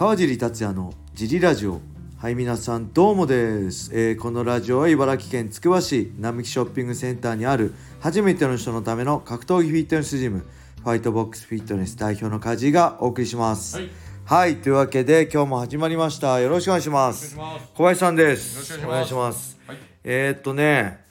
川尻達也のジリラジオ。はい皆さんどうもです、えーこのラジオは茨城県つくば市並木ショッピングセンターにある初めての人のための格闘技フィットネスジムファイトボックスフィットネス代表の梶がお送りします。はい。はいというわけで今日も始まりました。よろしくお願いします。小林さんです。よろしくお願いします。はい。えー、っとね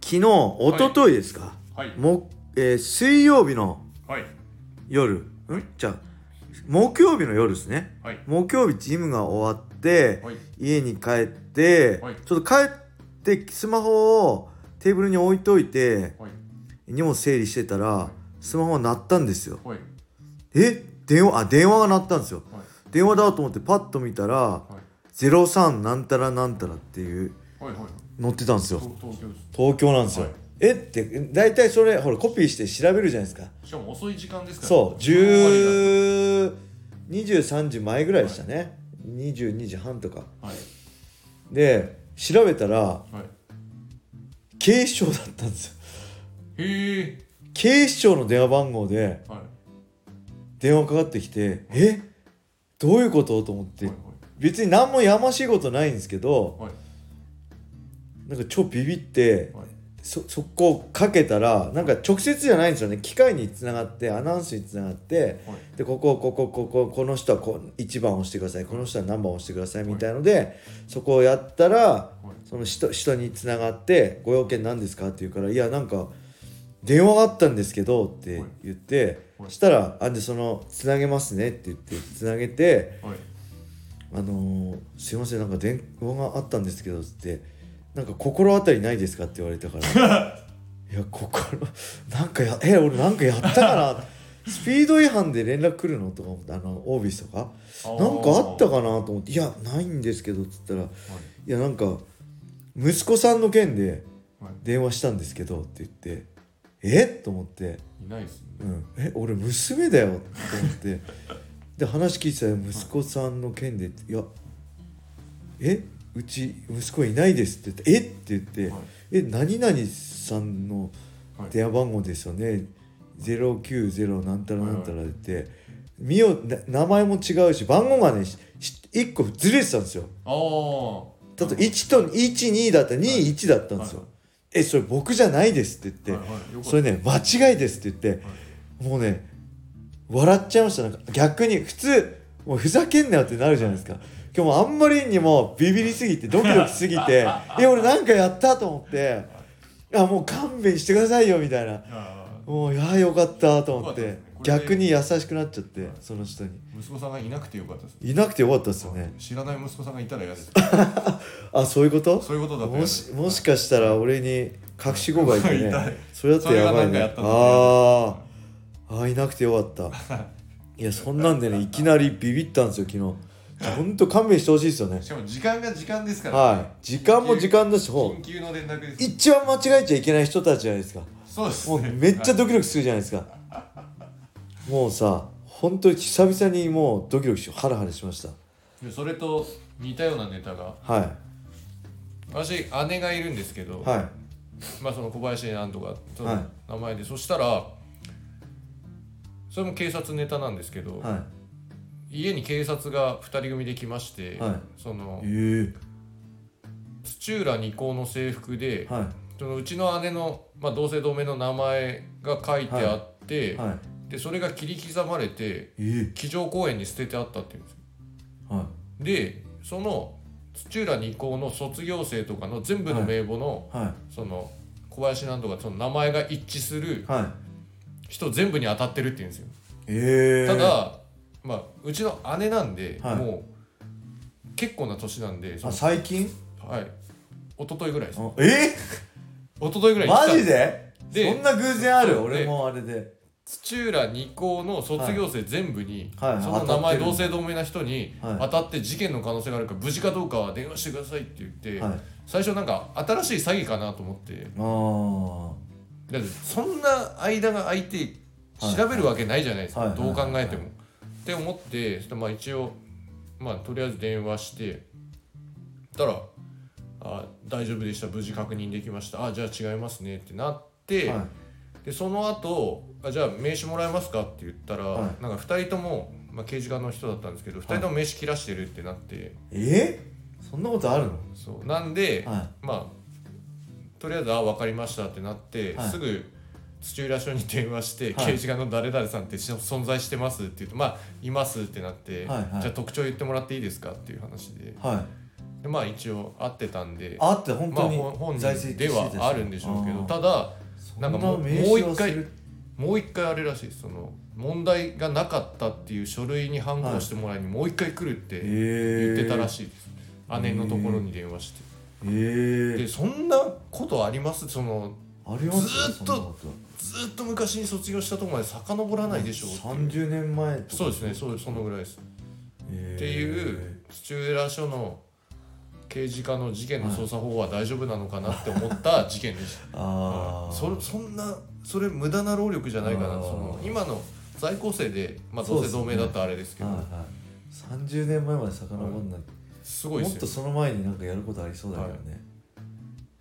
昨日一昨日ですか、はい。もえー水曜日のはい。夜。ん？じゃあ木曜日の夜ですね。はい。木曜日ジムが終わって、はい。家に帰って、はい。ちょっと帰ってスマホをテーブルに置いといてはい。荷物整理してたらスマホが鳴ったんですよ。はい。え？電話あ電話が鳴ったんですよ。はい。電話だと思ってパッと見たらはい。03なんたらなんたらっていうはいはい載ってたんですよ。東東京です。東京なんですよ、はい。え？って大体それほらコピーして調べるじゃないですか。しかも遅い時間ですからそう。終わり10 23時前ぐらいでしたね、22時半とか。だはい。で調べたらはい。警視庁だったんです。よへえ。警視庁の電話番号ではい。電話かかってきてえ？どういうこと？と思って。はい別に何もやましいことないんですけどはい。なんか超ビビってはいそ速攻かけたらなんか直接じゃないんですよね。機械につながってアナウンスにつながってはい。でこここここここの人はこ1番押してください。この人は何番押してください。みたいのでそこをやったらはい。その人人につながって「ご用件何ですか?」って言うから「いやなんか電話があったんですけど」って言ってはい。したら「あんでそのつなげますね」って言ってつなげてはい「あのーすいませんなんか電話があったんですけど」って「なんか心当たりないですか?」って言われたから「いや心なんかやえ俺なんかやったかな?」スピード違反で連絡来るのとか思ってあのオービスとか？なんかあったかなと思って「いやないんですけど」っつったら「いはい。やなんか息子さんの件ではい。電話したんですけど」って言って「え？っ?」と思って。いないです「うねん、え俺娘だよ」と思って。で話聞いてたら息子さんの件で「いやえ？うち息子いないです」って言って「え？っ?」て言ってはい「え何々さんのはい。電話番号ですよね？090なんたらなんたら」って見よな名前も違うし番号がねしし1個ずれてたんですよ。だと1と12だったら21だったんですよ。はいえそれ僕じゃないですって言って、はいはい。それね間違いですって言って、もうね笑っちゃいました。なんか逆に普通もうふざけんなよってなるじゃないですか。今日もあんまりにもビビりすぎてドキドキしすぎて え俺なんかやったと思ってあもう勘弁してくださいよみたいな。あもういやよかったと思って逆に優しくなっちゃってその人に。ー息子さんがいなくてよかったですいなくてよかったですよね。知らない息子さんがいたら嫌です。あそういうこと？そういうことだもしもしかしたら俺に隠し子がいてね。それだったらやばいね。あー。あーいなくてよかったいやそんなんでねい。きなりビビったんですよ昨日。ほんと勘弁してほしいですよね。しかも時間が時間ですからはい。時間も時間だしほう緊急の連絡です。一番間違えちゃいけない人たちじゃないですか。そうですもうねめっちゃドキドキするじゃないですか。もうさ本当に久々にもうドキドキしハラハラしました。でそれと似たようなネタが。は私姉がいるんですけど、いはい。まあその小林なんとかそはい。の名前で、そしたらそれも警察ネタなんですけど、は家に警察が2人組で来まして、はい。そのいえ。土浦二高の制服で、えはそのうちの姉の、まあ、同姓同名の名前が書いてあって、い。はい。でそれが切り刻まれてえ机上公園に捨ててあったっていうんですよ。えはでその土浦二高の卒業生とかの全部の名簿の、いはい。その小林なんとかその名前が一致するはい人全部に当たってるって言うんですよ、ええただ、まあ、うちの姉なんで、はい。もう結構な年なんでそあの最近？はい。一昨日ぐらいです。あえ？一昨日ぐらいマジで？でそんな偶然ある？俺もあれで。土浦二高の卒業生全部に、はいはい。その名前同姓同名な人にはい。当たって事件の可能性があるから無事かどうかは電話してくださいって言って、はい。最初なんか新しい詐欺かなと思って。あだってそんな間が空いて調べるわけないじゃないですか、はい。どう考えても。はいって思ってまあ一応まあとりあえず電話してたらあ「大丈夫でした。無事確認できました。あじゃあ違いますね」ってなって、あはい。でその後あじゃあ名刺もらえますか?」って言ったら、はい。なんか2人ともまあ、刑事課の人だったんですけど2人とも飯切らしてるってなって。え？そんなことあるの？そう。なんで、はまあとりあえず「あ分かりました」ってなって、はい。すぐ土浦署に電話して「はい。刑事課の誰々さんってし存在してます?」って言うと「まあいます」ってなって、はいはい。じゃあ特徴言ってもらっていいですか?」っていう話で。でまあ一応会ってたんであって本まあ当にほ本在人。ではあるんでしょうけどただなんかもう一回もう一回あれらしいその問題がなかったっていう書類に反抗してもらいにもう一回来るって言ってたらいしいです、姉のところに電話して、ええでそんなことあります？そのありますずーっとずっと昔に卒業したところまで遡らないでしょうっていう。30年前とかそうですねそうそのぐらいです、えーっていう土浦署の刑事課の事件の捜査法は大丈夫なのかなって思った事件でした。ああそそんなそれ無駄な労力じゃないかな。その今の在校生で、まあ、どうせ同盟だったらあれですけど。はいはい。30年前まで遡んない、すごいですよもっとその前になんかやることありそうだけどね、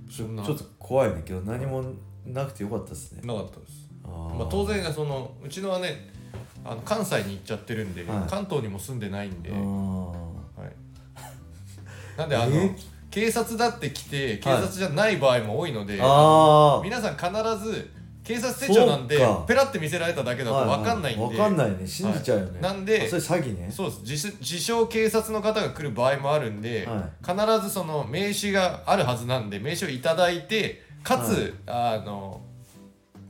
そんな。ちょっと怖いね。けど何もなくてよかったですね。なかったです。まあ、当然そのうちの姉あの関西に行っちゃってるんで、はい。関東にも住んでないんで、あはい、なんであのえ警察だって来て警察じゃない場合も多いので、皆さん必ず警察手帳なんでそうか。ペラって見せられただけだと分かんないんで、分かんないね。信じちゃうよね、はい。なんであそれ詐欺ね。そうです。自自称警察の方が来る場合もあるんで、は必ずその名刺があるはずなんで名刺をいただいてかつ、あの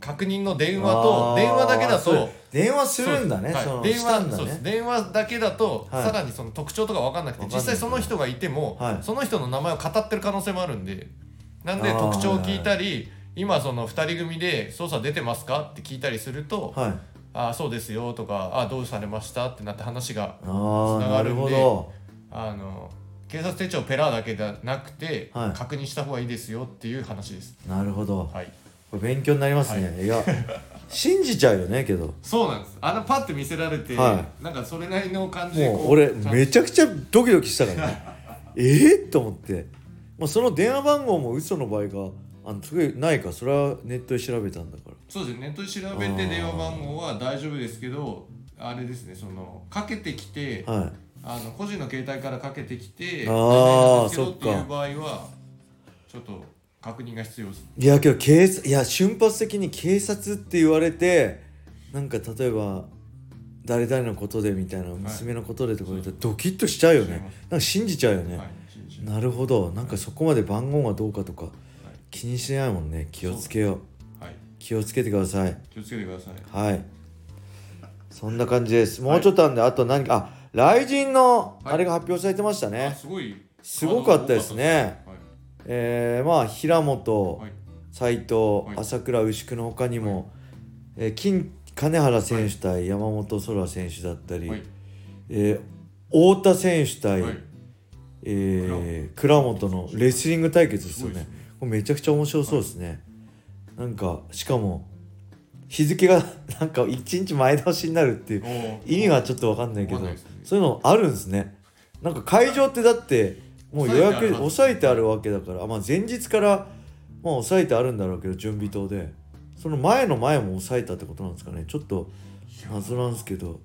確認の電話とあー電話だけだそうと電話するんだね。はい。その電したんだ話そうです。ね電話だけだと、はい。さらにその特徴とか分かんなくて分かんない。実際その人がいても、はい。その人の名前を語ってる可能性もあるんで。なんであー特徴を聞いたり、今その2人組で捜査出てますか？って聞いたりすると、はい。ああそうですよとかああどうされました？ってなって話がああながるんであの警察手帳ペラだけじゃなくて、はい。確認した方がいいですよっていう話です。なるほど。はい。これ勉強になりますね、、はい。や。信じちゃうよねけど。そうなんです。あのパッて見せられて、はなんかそれなりの感じでこもう俺めちゃくちゃドキドキしたからね。えっと思って、まあ、その電話番号も嘘の場合があのすごいないか。それはネットで調べたんだから。そうですね。ネットで調べて電話番号は大丈夫ですけどあれですね。そのかけてきてはい。あの個人の携帯からかけてきてあー何々ですけどそっか。っていう場合はちょっと確認が必要ですいやけど警察いや瞬発的に警察って言われてなんか例えば誰々のことでみたいな娘のことでとか言ったらドキッとしちゃうよね。なんか信じちゃうよね、はいなるほど。なんかそこまで番号がどうかとか気にしないもんね。気をつけよう。はい。気をつけてください。気をつけてください。はい。そんな感じです。もうちょっとあんで、あと何かあ雷神のはい。あれが発表されてましたあね、すごい。すごかったですね。はい。えー、まあ平本はい。斎藤、はい。朝倉牛久の他にも、えー金金原選手対山本空選手だったり、はい。えー太田選手対、はい。えー倉本のレスリング対決ですよねこれめちゃくちゃ面白そうですね、なんかしかも日付が なんか1日前倒しになるっていう意味がちょっと分かんないけどそういうのあるんですね。なんか会場ってだってもう予約抑抑えてあるわけだから、まあ、前日からまあ抑えてあるんだろうけど準備棟で。その前の前も抑えたってことなんですかね。ちょっと謎なんですけど。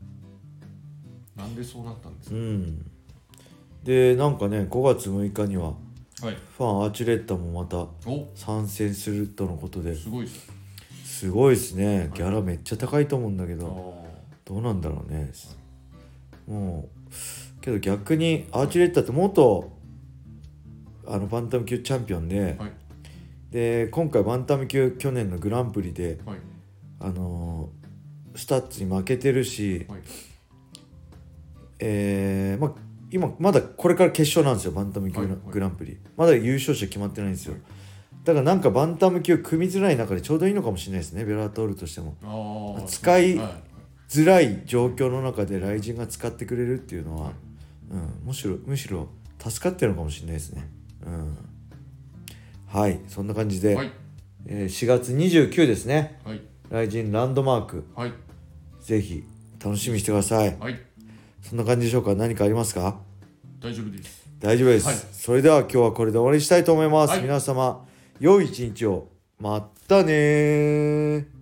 なんでそうなったんですか？うん。でなんかね5月6日にははい。ファンアーチュレッタもまたお。参戦するとのことで。すごいです。すごいですね。ギャラめっちゃ高いと思うんだけあどーどうなんだろうね。もうけど逆にアーチュレッタって元あのバンタム級チャンピオンで、はい。で今回バンタム級去年のグランプリではい。あのースタッツに負けてるし、はい。えーまあ今まだこれから決勝なんですよバンタム級のはいはい。グランプリ、まだ優勝者決まってないんですよ。だからなんかバンタム級組みづらい中でちょうどいいのかもしれないですねベラトールとしても。使いはい。辛い状況の中で雷神が使ってくれるっていうのは、うん、むしろむしろ助かってるのかもしれないですね、うん、はいそんな感じで、はい。えー4月29ですね。はい。雷神ランドマーク。はい。ぜひ楽しみにしてください。はいそんな感じでしょうか？何かありますか？大丈夫です。大丈夫です、はい。それでは今日はこれで終わりにしたいと思います、はい。皆様良い一日を。まったねー